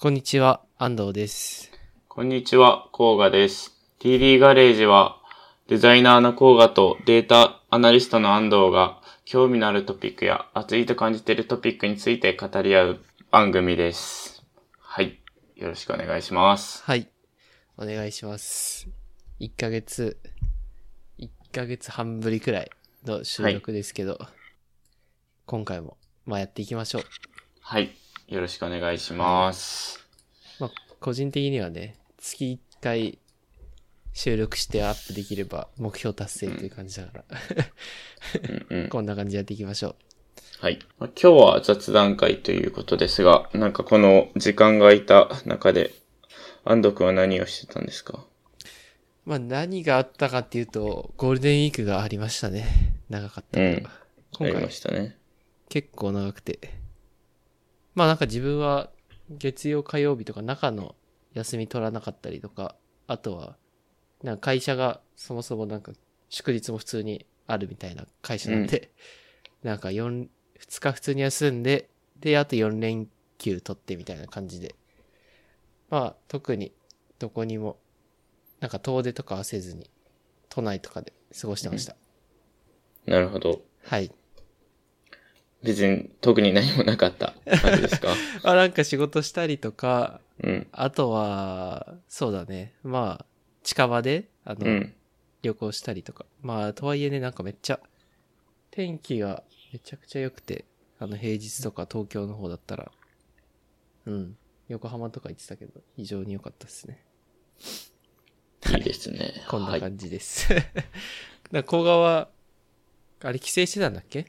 こんにちは、安藤です。こんにちは、コーガです。TD ガレージは、デザイナーのコーガとデータアナリストの安藤が、興味のあるトピックや熱いと感じているトピックについて語り合う番組です。はい。よろしくお願いします。はい。お願いします。1ヶ月、1ヶ月半ぶりくらいの収録ですけど、今回も、まあやっていきましょう。はい。よろしくお願いします。まあ、個人的にはね、月1回収録してアップできれば目標達成という感じだから。こんな感じでやっていきましょう。はい。まあ今日は雑談会ということですが、なんかこの時間が空いた中で、安藤くんは何をしてたんですか？まあ何があったかっていうと、ゴールデンウィークがありましたね。長かった。うんあ今回りましたね。結構長くて。まあなんか自分は月曜火曜日とか中の休み取らなかったりとか、あとは、なんか会社がそもそもなんか祝日も普通にあるみたいな会社なんで、なんか4、2日普通に休んで、で、あと4連休取ってみたいな感じで。まあ特にどこにも、なんか遠出とかはせずに、都内とかで過ごしてました。なるほど。はい。別に特に何もなかった感じですか？あ、なんか仕事したりとか、うん。あとは、そうだね。まあ、近場で、あの、うん。旅行したりとか。まあ、とはいえね、なんかめっちゃ、天気がめちゃくちゃ良くて、あの、平日とか東京の方だったら、うん。横浜とか行ってたけど、非常に良かったですね。いいですね。こんなはい。感じです。だから、甲賀は、あれ、帰省してたんだっけ？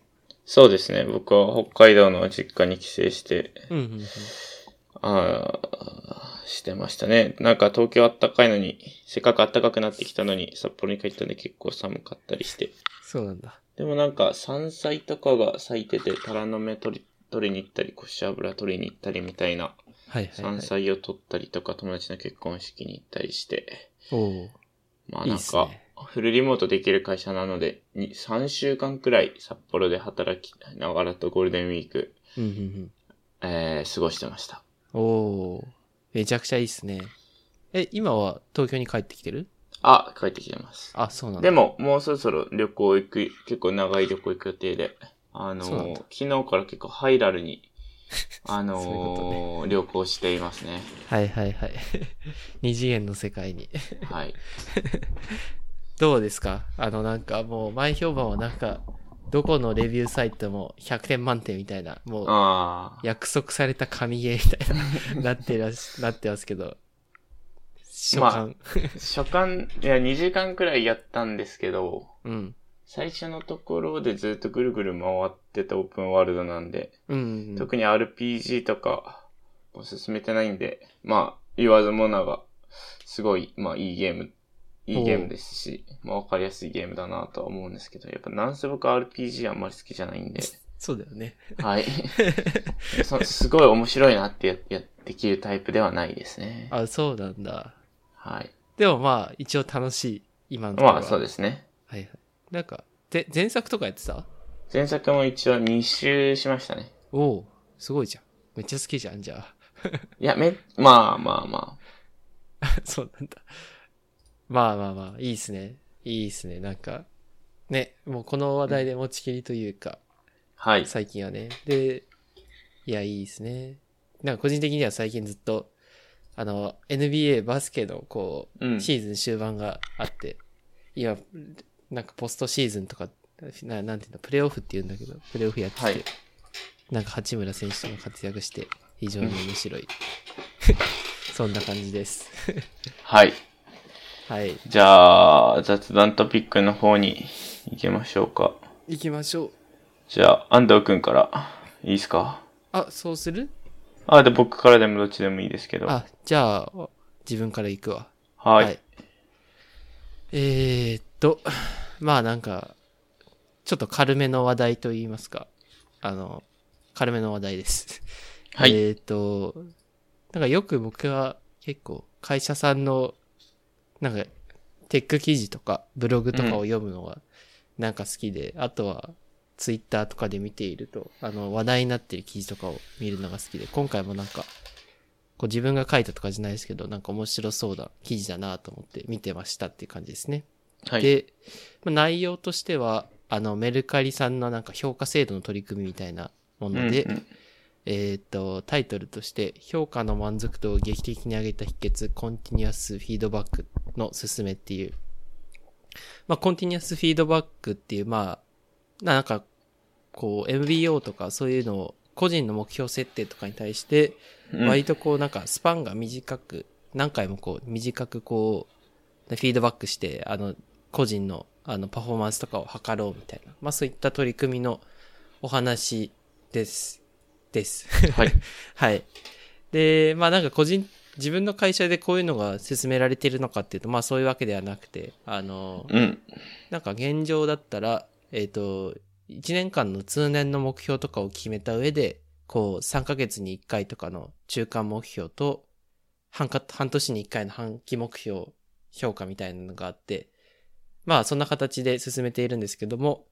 そうですね。僕は北海道の実家に帰省して、うん、うん、うん。ああ、してましたね。なんか東京あったかいのに、せっかく暖かくなってきたのに、札幌に帰ったんで結構寒かったりして。そうなんだ。でもなんか山菜とかが咲いてて、タラの芽取り、取りに行ったり、コシ油取りに行ったりみたいな、はいはい、は山い。菜を取ったりとか、友達の結婚式に行ったりして、おおまあいいなんかっすね、フルリモートできる会社なので、に3週間くらい札幌で働きながらとゴールデンウィーク、うん、うん、えー、過ごしてました。うん。おおめちゃくちゃいいっすね。え、今は東京に帰ってきてる？あ、帰ってきてます。あ、そうなんだ。でも、もうそろそろ旅行行く、結構長い旅行行く予定で、あのそうなんだ昨日から結構ハイラルに、あのーそういうこと旅行していますね。はいはいはい。二次元の世界に。はい。どうですか？あのなんかもう前評判はなんか、どこのレビューサイトも100点満点みたいな、もうああ。約束された神ゲーみたいな、なってらし、なってますけど。初感。初回、いや、2時間くらいやったんですけど、うん。最初のところでずっとぐるぐる回ってたオープンワールドなんで、うんうん。特に RPG とか、も進めてないんで、まあ、言わずもなが、すごい、まあ、いいゲーム、いいゲームですし、まあ、わかりやすいゲームだなとは思うんですけど、やっぱなんせ僕 RPG あんまり好きじゃないんで、そうだよね。はい。そすごい面白いなってややできるタイプではないですね。あ、そうなんだ。はい。でもまあ、一応楽しい。今のところは。まあ、そうですね。はいはい。なんか、で、前作とかやってた？前作も一応2周しましたね。おおすごいじゃん。めっちゃ好きじゃん、じゃあ。いや、め、まあまあま そうなんだ。まあまあまあ、いいっすね。いいっすね。なんか、ね、もうこの話題で持ちきりというか、あ。はい。最近はね。で、いや、いいっすね。なんか個人的には最近ずっと、あの、NBA バスケのこう、うん。シーズン終盤があって、今、なんかポストシーズンとか、ななんていうの、プレイオフって言うんだけど、プレイオフやってて、はいなんか八村選手とか活躍して、非常に面白い。そんな感じです。はい。はい。じゃあ、雑談トピックの方に行きましょうか。行きましょう。じゃあ、安藤くんから、いいですか？あ、そうする？あ、で、僕からでもどっちでもいいですけど。はあ、じゃあ、自分から行くわ。い。えー、っと、まあなんか、ちょっと軽めの話題と言いますか。あの、軽めの話題です。はいえー、っと、なんかよく僕は結構会社さんの、なんか、テック記事とかブログとかを読むのがなんか好きで、あとはツイッターとかで見ていると、あの話題になっている記事とかを見るのが好きで、今回もなんか、こう自分が書いたとかじゃないですけど、なんか面白そうな記事だなと思って見てましたっていう感じですね。はい。で、まあ内容としては、あの、メルカリさんのなんか評価制度の取り組みみたいなもので、うんうんえーっと、タイトルとして、評価の満足度を劇的に上げた秘訣、コンティニュアスフィードバックの勧めっていう。まあ、コンティニュアスフィードバックっていう、まあ、なんか、こう、MBO とかそういうのを、個人の目標設定とかに対して、うん割とこう、なんか、スパンが短く、何回もこう、短くこう、フィードバックして、あの、個人の、あの、パフォーマンスとかを測ろうみたいな。まあ、そういった取り組みのお話です。です。はい。はい。で、まあなんか個人、自分の会社でこういうのが進められてるのかっていうと、まあそういうわけではなくて、あの、うん。なんか現状だったら、えっ、と、1年間の通年の目標とかを決めた上で、こう3ヶ月に1回とかの中間目標と、半か半年に1回の半期目標評価みたいなのがあって、まあそんな形で進めているんですけども、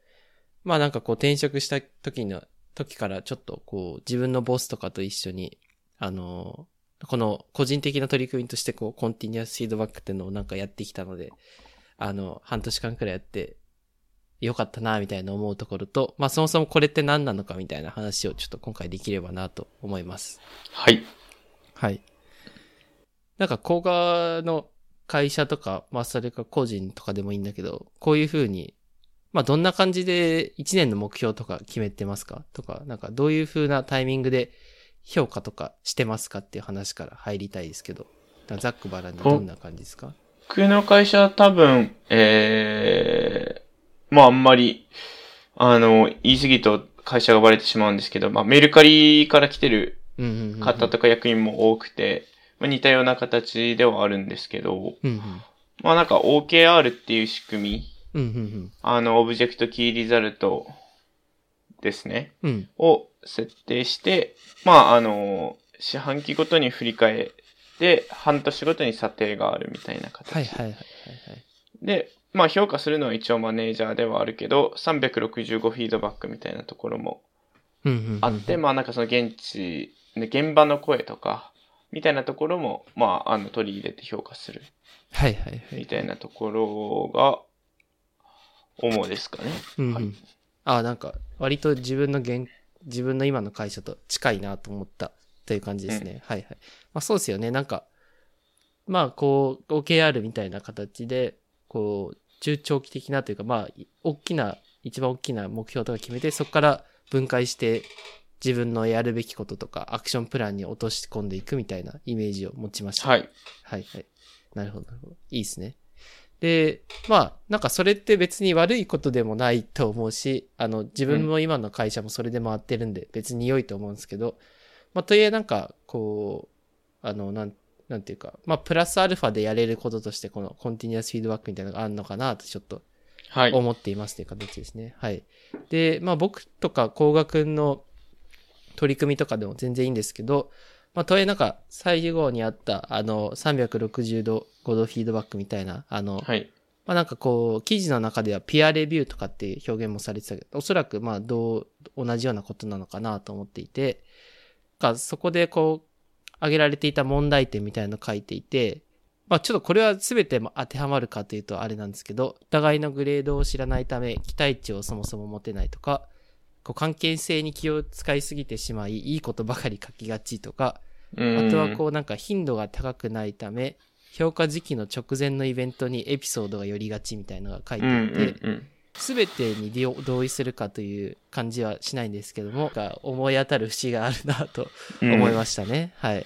まあなんかこう転職した時の、時からちょっとこう自分のボスとかと一緒に、あの、この個人的な取り組みとしてこうコンティニュアスフィードバックっていうのをなんかやってきたので、あの、半年間くらいやって、よかったな、みたいな思うところと、まあそもそもこれって何なのかみたいな話をちょっと今回できればなと思います。はい。はい。なんか、工画の会社とか、まあそれか個人とかでもいいんだけど、こういう風に、まあどんな感じで1年の目標とか決めてますかとか、なんかどういう風なタイミングで評価とかしてますかっていう話から入りたいですけど、なんかざっくばらんにどんな感じですか？僕の会社は多分、えー、まああんまり、あの、言い過ぎると会社がバレてしまうんですけど、まあメルカリから来てるうんうんうんうん。方とか役員も多くて、まあ似たような形ではあるんですけど、うんうん。まあなんか OKR っていう仕組み、うんうんあの、オブジェクトキーリザルトですね、うん。うん。を設定して、まああの、四半期ごとに振り返って、半年ごとに査定があるみたいな形。はいはいはいはいはい。で、まあ評価するのは一応マネージャーではあるけど、365フィードバックみたいなところもあって、まあなんかその現地、ね現場の声とか、みたいなところも、まあ、あの、取り入れて評価する、はいはいはい。みたいなところが、主ですかね。うんうんはいあなんか、割と自分の現、自分の今の会社と近いなと思ったという感じですね。はいはい。まあそうですよね。なんか、まあこう、OKR みたいな形で、こう、中長期的なというか、まあ、大きな、一番大きな目標とか決めて、そこから分解して、自分のやるべきこととか、アクションプランに落とし込んでいくみたいなイメージを持ちました。はい。はいはい。なるほど、なるほど。いいですね。で、まあ、なんかそれって別に悪いことでもないと思うし、あの、自分も今の会社もそれで回ってるんで、別に良いと思うんですけど、まあ、とはいえなんか、こう、あの、なん、なんていうか、まあ、プラスアルファでやれることとして、このコンティニュアスフィードバックみたいなのがあるのかなとちょっとはい。思っていますという形ですね。はい。で、まあ僕とか工学の取り組みとかでも全然いいんですけど、まあとはいえなんか最後にあったあの360度5度フィードバックみたいな、あの、はい。まあなんかこう記事の中ではピアレビューとかっていう表現もされてたけど、おそらくまあどう、同じようなことなのかなと思っていて、かそこでこう挙げられていた問題点みたいなのを書いていて、まあちょっとこれは全て当てはまるかというとあれなんですけど、お互いのグレードを知らないため、期待値をそもそも持てないとか、こう関係性に気を使いすぎてしまい、いいことばかり書きがちとか、うんあとはこうなんか頻度が高くないため、評価時期の直前のイベントにエピソードが寄りがちみたいなのが書いてうんあって、うんうん。すべてに同意するかという感じはしないんですけども、思い当たる節があるなとうん思いましたね。はい。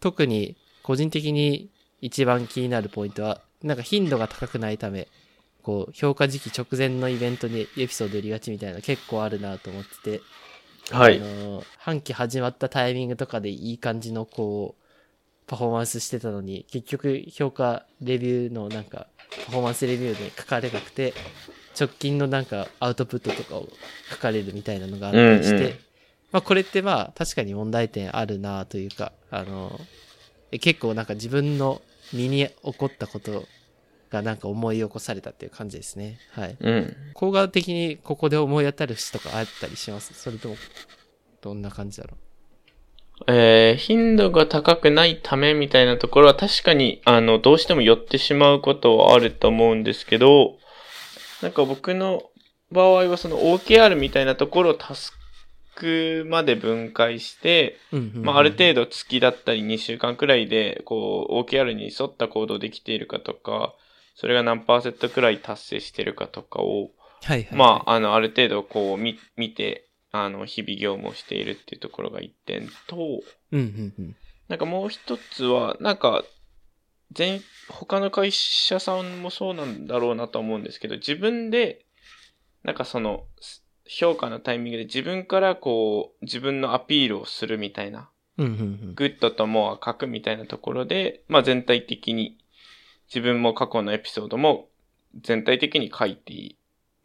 特に個人的に一番気になるポイントは、なんか頻度が高くないため、こう、評価時期直前のイベントにエピソード寄りがちみたいな結構あるなと思ってて、はいあ。の、半期始まったタイミングとかでいい感じのこう、パフォーマンスしてたのに、結局評価レビューのなんか、パフォーマンスレビューで書かれなくて、直近のなんかアウトプットとかを書かれるみたいなのがあったりして、うんうんまあこれってまあ確かに問題点あるなというか、あの、え結構なんか自分の身に起こったことがなんか思い起こされたっていう感じですね。はい。うん。効果的にここで思い当たる節とかあったりします？それとも、どんな感じだろえー、頻度が高くないためみたいなところは確かに、あの、どうしても寄ってしまうことはあると思うんですけど、なんか僕の場合はその OKR みたいなところをタスクまで分解して、まあ、ある程度月だったり2週間くらいで、こう、OKR に沿った行動できているかとか、それが何パーセントくらい達成してるかとかを、はいはい。まあ、あの、ある程度こう、見、見て、あの、日々業務をしているっていうところが一点と、うんうんうん。なんかもう一つは、なんか、全、他の会社さんもそうなんだろうなと思うんですけど、自分で、なんかその、評価のタイミングで自分からこう、自分のアピールをするみたいな、うんうんうん。 Good と More 書くみたいなところで、まあ全体的に、自分も過去のエピソードも全体的に書いてい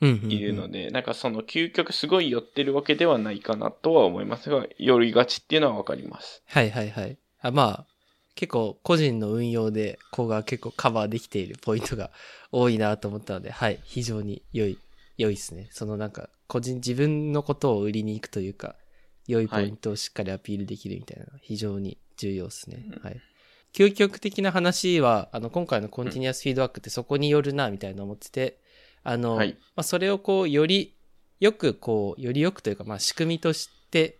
うんうんうんいるので、なんかその究極すごい寄ってるわけではないかなとは思いますが、寄りがちっていうのはわかります。はいはいはい。あまあ、結構個人の運用で、ここが結構カバーできているポイントが 多いなと思ったので、はい、非常に良い、良いですね。そのなんか、個人、自分のことを売りに行くというか、良いポイントをしっかりアピールできるみたいなのは非常に重要ですね。うんはい。究極的な話は、あの、今回のコンティニアスフィードバックってそこによるな、みたいな思ってて、あの、はいまあ、それをこう、より、よくこう、よりよくというか、まあ、仕組みとして、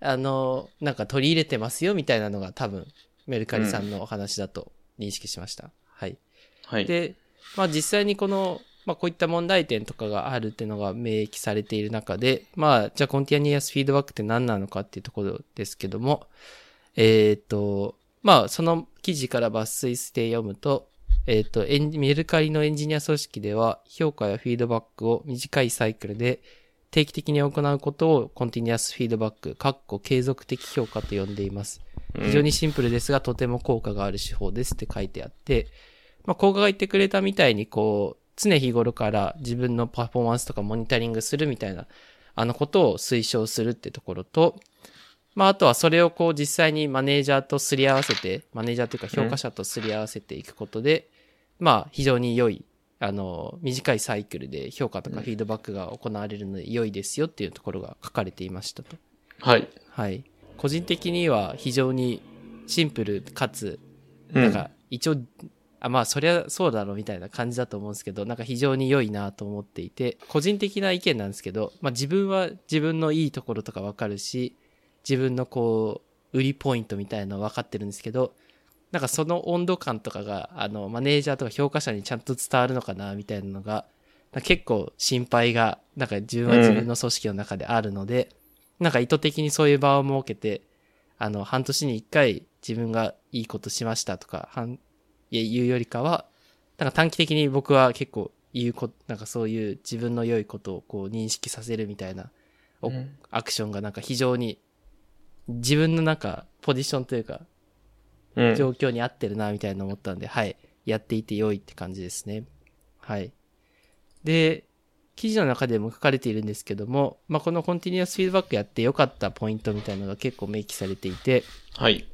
あの、なんか取り入れてますよ、みたいなのが多分、メルカリさんのお話だと認識しました。はい。はい。で、まあ実際にこの、まあこういった問題点とかがあるっていうのが明記されている中で、まあじゃあコンティニアスフィードバックって何なのかっていうところですけども、えっ、と、まあその記事から抜粋して読むと、えっ、と、エンメルカリのエンジニア組織では評価やフィードバックを短いサイクルで定期的に行うことをコンティニアスフィードバック、かっこ継続的評価と呼んでいます。非常にシンプルですが、とても効果がある手法ですって書いてあって、まあ、効果が言ってくれたみたいに、こう、常日頃から自分のパフォーマンスとかモニタリングするみたいな、あのことを推奨するってところと、まあ、あとはそれをこう実際にマネージャーとすり合わせて、マネージャーというか評価者とすり合わせていくことで、まあ、非常に良い、あの、短いサイクルで評価とかフィードバックが行われるので良いですよっていうところが書かれていましたと。はい。はい。個人的には非常にシンプルかつ、うんなんか一応、あまあそりゃそうだろうみたいな感じだと思うんですけど、なんか非常に良いなと思っていて、個人的な意見なんですけど、まあ自分は自分のいいところとかわかるし、自分のこう、売りポイントみたいなの分かってるんですけど、なんかその温度感とかが、あの、マネージャーとか評価者にちゃんと伝わるのかな、みたいなのが、結構心配が、なんか自分は自分の組織の中であるので、なんか意図的にそういう場を設けて、あの、半年に一回自分がいいことしましたとか、言うよりかは、なんか短期的に僕は結構言うこと、なんかそういう自分の良いことをこう認識させるみたいな、おうん。アクションがなんか非常に自分のなんかポジションというかうん。状況に合ってるなみたいな思ったんで、はい。やっていて良いって感じですね。はい。で、記事の中でも書かれているんですけども、まあ、このコンティニアスフィードバックやって良かったポイントみたいなのが結構明記されていて、はい。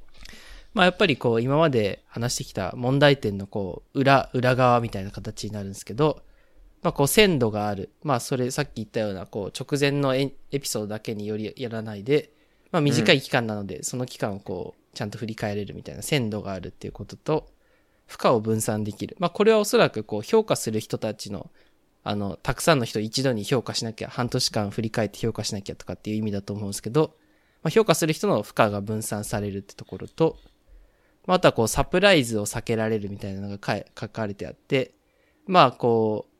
まあ、やっぱりこう、今まで話してきた問題点のこう、裏、裏側みたいな形になるんですけど、まあ、こう、鮮度がある。まあ、それ、さっき言ったような、こう、直前のエエピソードだけによりやらないで、まあ、短い期間なので、その期間をこう、ちゃんと振り返れるみたいな鮮度があるっていうことと、負荷を分散できる。まあ、これはおそらくこう、評価する人たちの、あの、たくさんの人を一度に評価しなきゃ、半年間振り返って評価しなきゃとかっていう意味だと思うんですけど、まあ、評価する人の負荷が分散されるってところと、まあ、あとはこう、サプライズを避けられるみたいなのが書かれてあって、まあ、こう、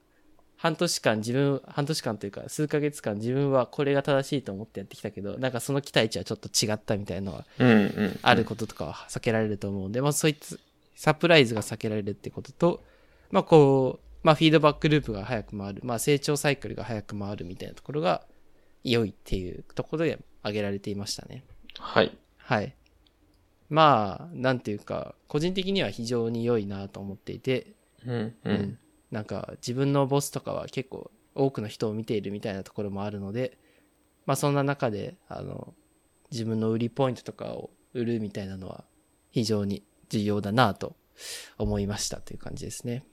半年間自分、半年間というか数ヶ月間自分はこれが正しいと思ってやってきたけど、なんかその期待値はちょっと違ったみたいなのは。あることとかは避けられると思うんで、まあそいつ、サプライズが避けられるってことと、まあこう、まあフィードバックループが早く回る、まあ成長サイクルが早く回るみたいなところが良いっていうところで挙げられていましたね。はい。はい。まあ、なんていうか、個人的には非常に良いなと思っていて、うんう。うんなんか自分のボスとかは結構多くの人を見ているみたいなところもあるので、まあそんな中で、あの、自分の売りポイントとかを売るみたいなのは非常に重要だなと思いましたという感じですね。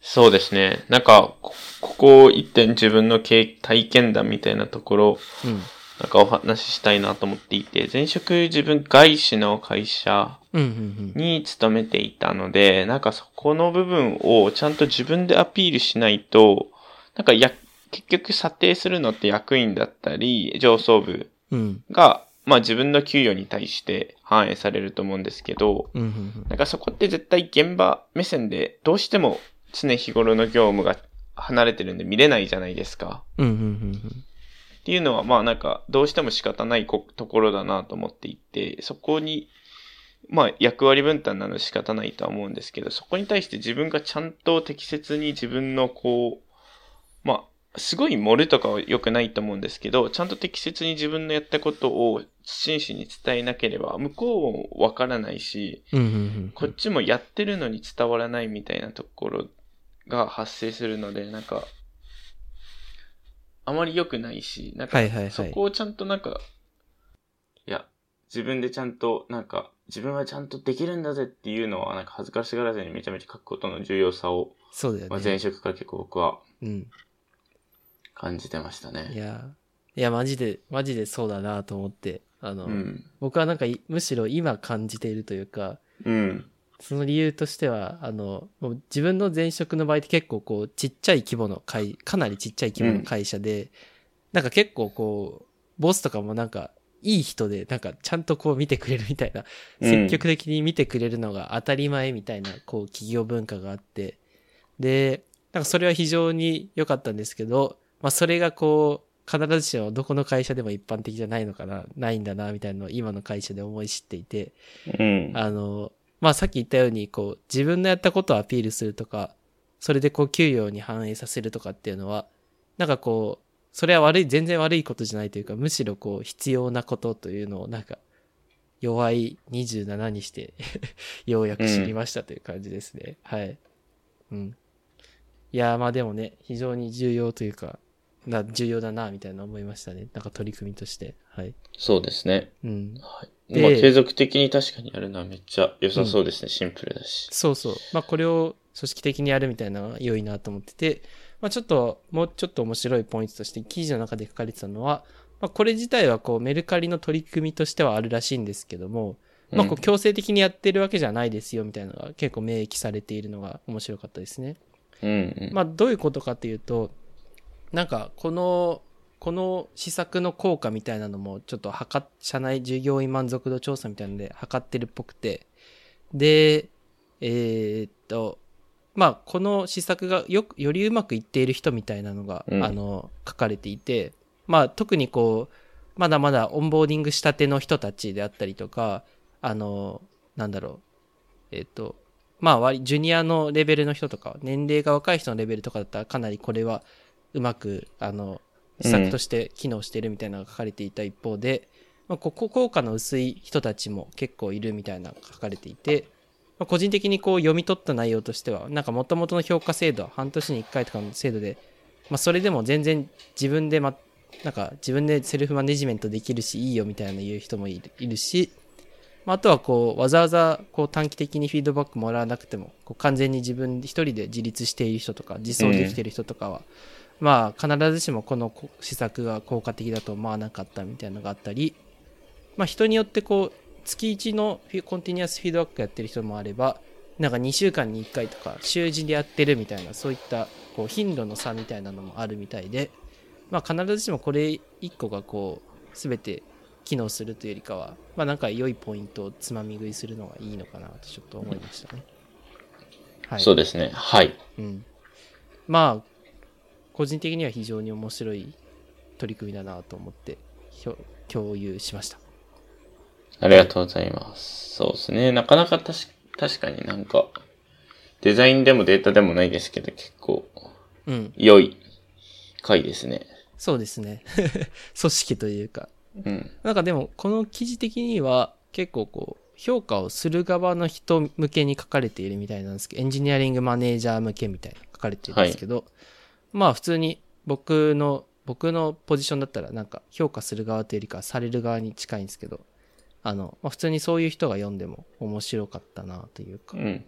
そうですね。なんか、こここ一点自分の経体験談みたいなところうん。なんかお話ししたいなと思っていて、前職自分外資の会社うんうんに勤めていたので、なんかそこの部分をちゃんと自分でアピールしないと、なんかや、結局査定するのって役員だったり、上層部うん。うん。が、まあ自分の給与に対して反映されると思うんですけど、うんうんうん。なんかそこって絶対現場目線でどうしても常日頃の業務が離れてるんで見れないじゃないですか。うんうんうんっていうのはまあなんかどうしても仕方ないこところだなと思っていて、そこにまあ役割分担なので仕方ないとは思うんですけど、そこに対して自分がちゃんと適切に自分のこう、まあすごい盛るとかは良くないと思うんですけど、ちゃんと適切に自分のやったことを真摯に伝えなければ向こうもわからないし。こっちもやってるのに伝わらないみたいなところが発生するので、なんか、あまり良くないし、なんかはいはいはい。そこをちゃんとなんか、いや、自分でちゃんと、なんか、自分はちゃんとできるんだぜっていうのは、なんか恥ずかしがらずにめちゃめちゃ書くことの重要さを、そうだよまあ、前ね。職から結構僕はうん。感じてましたいね。や、いや、マジで、マジでそうだなと思って、あの、うん。僕はなんかいむしろ今感じているというか、うん。その理由としては、あの、もう自分の前職の場合って結構こう、ちっちゃい規模の会、かなりちっちゃい規模の会社で、なんか結構こう、ボスとかもなんか、いい人で、なんかちゃんとこう見てくれるみたいな、うん。積極的に見てくれるのが当たり前みたいな、こう、企業文化があって、で、なんかそれは非常に良かったんですけど、まあそれがこう、必ずしもどこの会社でも一般的じゃないのかな、ないんだな、みたいなのを今の会社で思い知っていて、うん。あの、まあ、さっき言ったように、こう、自分のやったことをアピールするとか、それでこう、給与に反映させるとかっていうのは、なんかこう、それは悪い、全然悪いことじゃないというか、むしろこう、必要なことというのを、なんか、弱い27にして、ようやく知りましたという感じですね。はい。うん。いやー、まあでもね、非常に重要というか、な重要だな、みたいな思いましたね。なんか取り組みとして。はい。そうですね。うん。はい。でまあ継続的に確かにやるのはめっちゃ良さそうですね。シンプルだし。そうそう。まあ、これを組織的にやるみたいなのが良いなと思ってて、まあ、ちょっと、もうちょっと面白いポイントとして、記事の中で書かれてたのは、まあ、これ自体はこう、メルカリの取り組みとしてはあるらしいんですけども、まあ、こう、強制的にやってるわけじゃないですよ、みたいなのが結構明記されているのが面白かったですね。うん。うん。まあ、どういうことかっていうと、なんか、この、この施策の効果みたいなのも、ちょっと測っ、社内従業員満足度調査みたいなので測ってるっぽくて、で、えーっと、まあ、この施策がよく、よりうまくいっている人みたいなのが、うん。あの、書かれていて、まあ、特にこう、まだまだオンボーディングしたての人たちであったりとか、あの、なんだろう、えーっと、まあジュニアのレベルの人とか、年齢が若い人のレベルとかだったらかなりこれはうまく、あの、施策として機能してるみたいなのが書かれていた一方で、まあ、ここ効果の薄い人たちも結構いるみたいなのが書かれていて、まあ、個人的にこう読み取った内容としては、なんか元々の評価制度は半年に1回とかの制度で、まあそれでも全然自分でま、なんか自分でセルフマネジメントできるしいいよみたいな言う人もいるいるし、まあ、あとはこう、わざわざこう短期的にフィードバックもらわなくても、こう完全に自分一人で自立している人とか、自走できている人とかは、まあ、必ずしもこのこ施策が効果的だと思わなかったみたいなのがあったり、まあ、人によってこう、月1のコンティニアスフィードバックやってる人もあれば、なんか2週間に1回とか、週次でやってるみたいな、そういったこう頻度の差みたいなのもあるみたいで、まあ、必ずしもこれ1個がこう、すべて機能するというよりかは、まあなんか良いポイントをつまみ食いするのがいいのかなとちょっと思いましたね。はい。そうですね。はい。うん。まあ、個人的には非常に面白い取り組みだなと思って共有しました。ありがとうございます。そうですね。なかなかたし確かになんか、デザインでもデータでもないですけど、結構うん。良い回ですね。そうですね。組織というか。うん。なんかでも、この記事的には結構こう、評価をする側の人向けに書かれているみたいなんですけど、エンジニアリングマネージャー向けみたいな書かれてるんですけど、まあ普通に僕の、僕のポジションだったらなんか評価する側というよりかはされる側に近いんですけど、あの、まあ、普通にそういう人が読んでも面白かったなというかう、ん。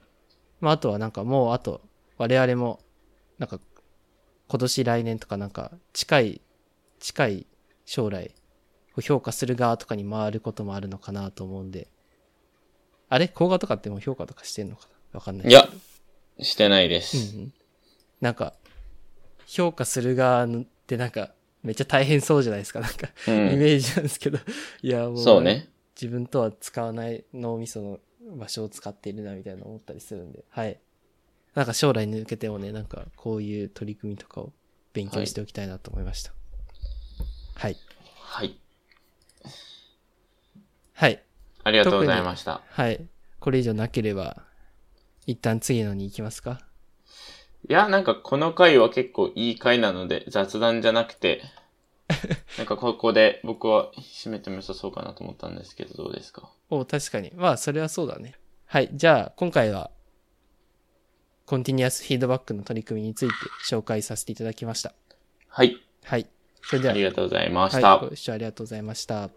まああとはなんかもうあと、我々も、なんか今年来年とかなんか近い、近い将来、う評価する側とかに回ることもあるのかなと思うんで。あれ？講画とかってもう評価とかしてんのかな？わかんない。いや、してないでうんす。うん。なんか、評価する側ってなんか、めっちゃ大変そうじゃないですか。なんか、うイん。メージなんですけど。いや、もう、そうね。自分とは使わない脳みその場所を使っているなみたいな思ったりするんで、はい。なんか将来に向けてもね、なんかこういう取り組みとかを勉強しておきたいなと思いました。はい。はい。はい。ありがとうございました。はい。これ以上なければ、一旦次のに行きますかいや、なんかこの回は結構いい回なので、雑談じゃなくて、なんかここで僕は締めても良さそうかなと思ったんですけど、どうですか？お確かに。まあ、それはそうだね。はい。じゃあ、今回は、コンティニアスフィードバックの取り組みについて紹介させていただきました。はい。はい。それでは、ありがとうございましはい、た。ご視聴ありがとうございました。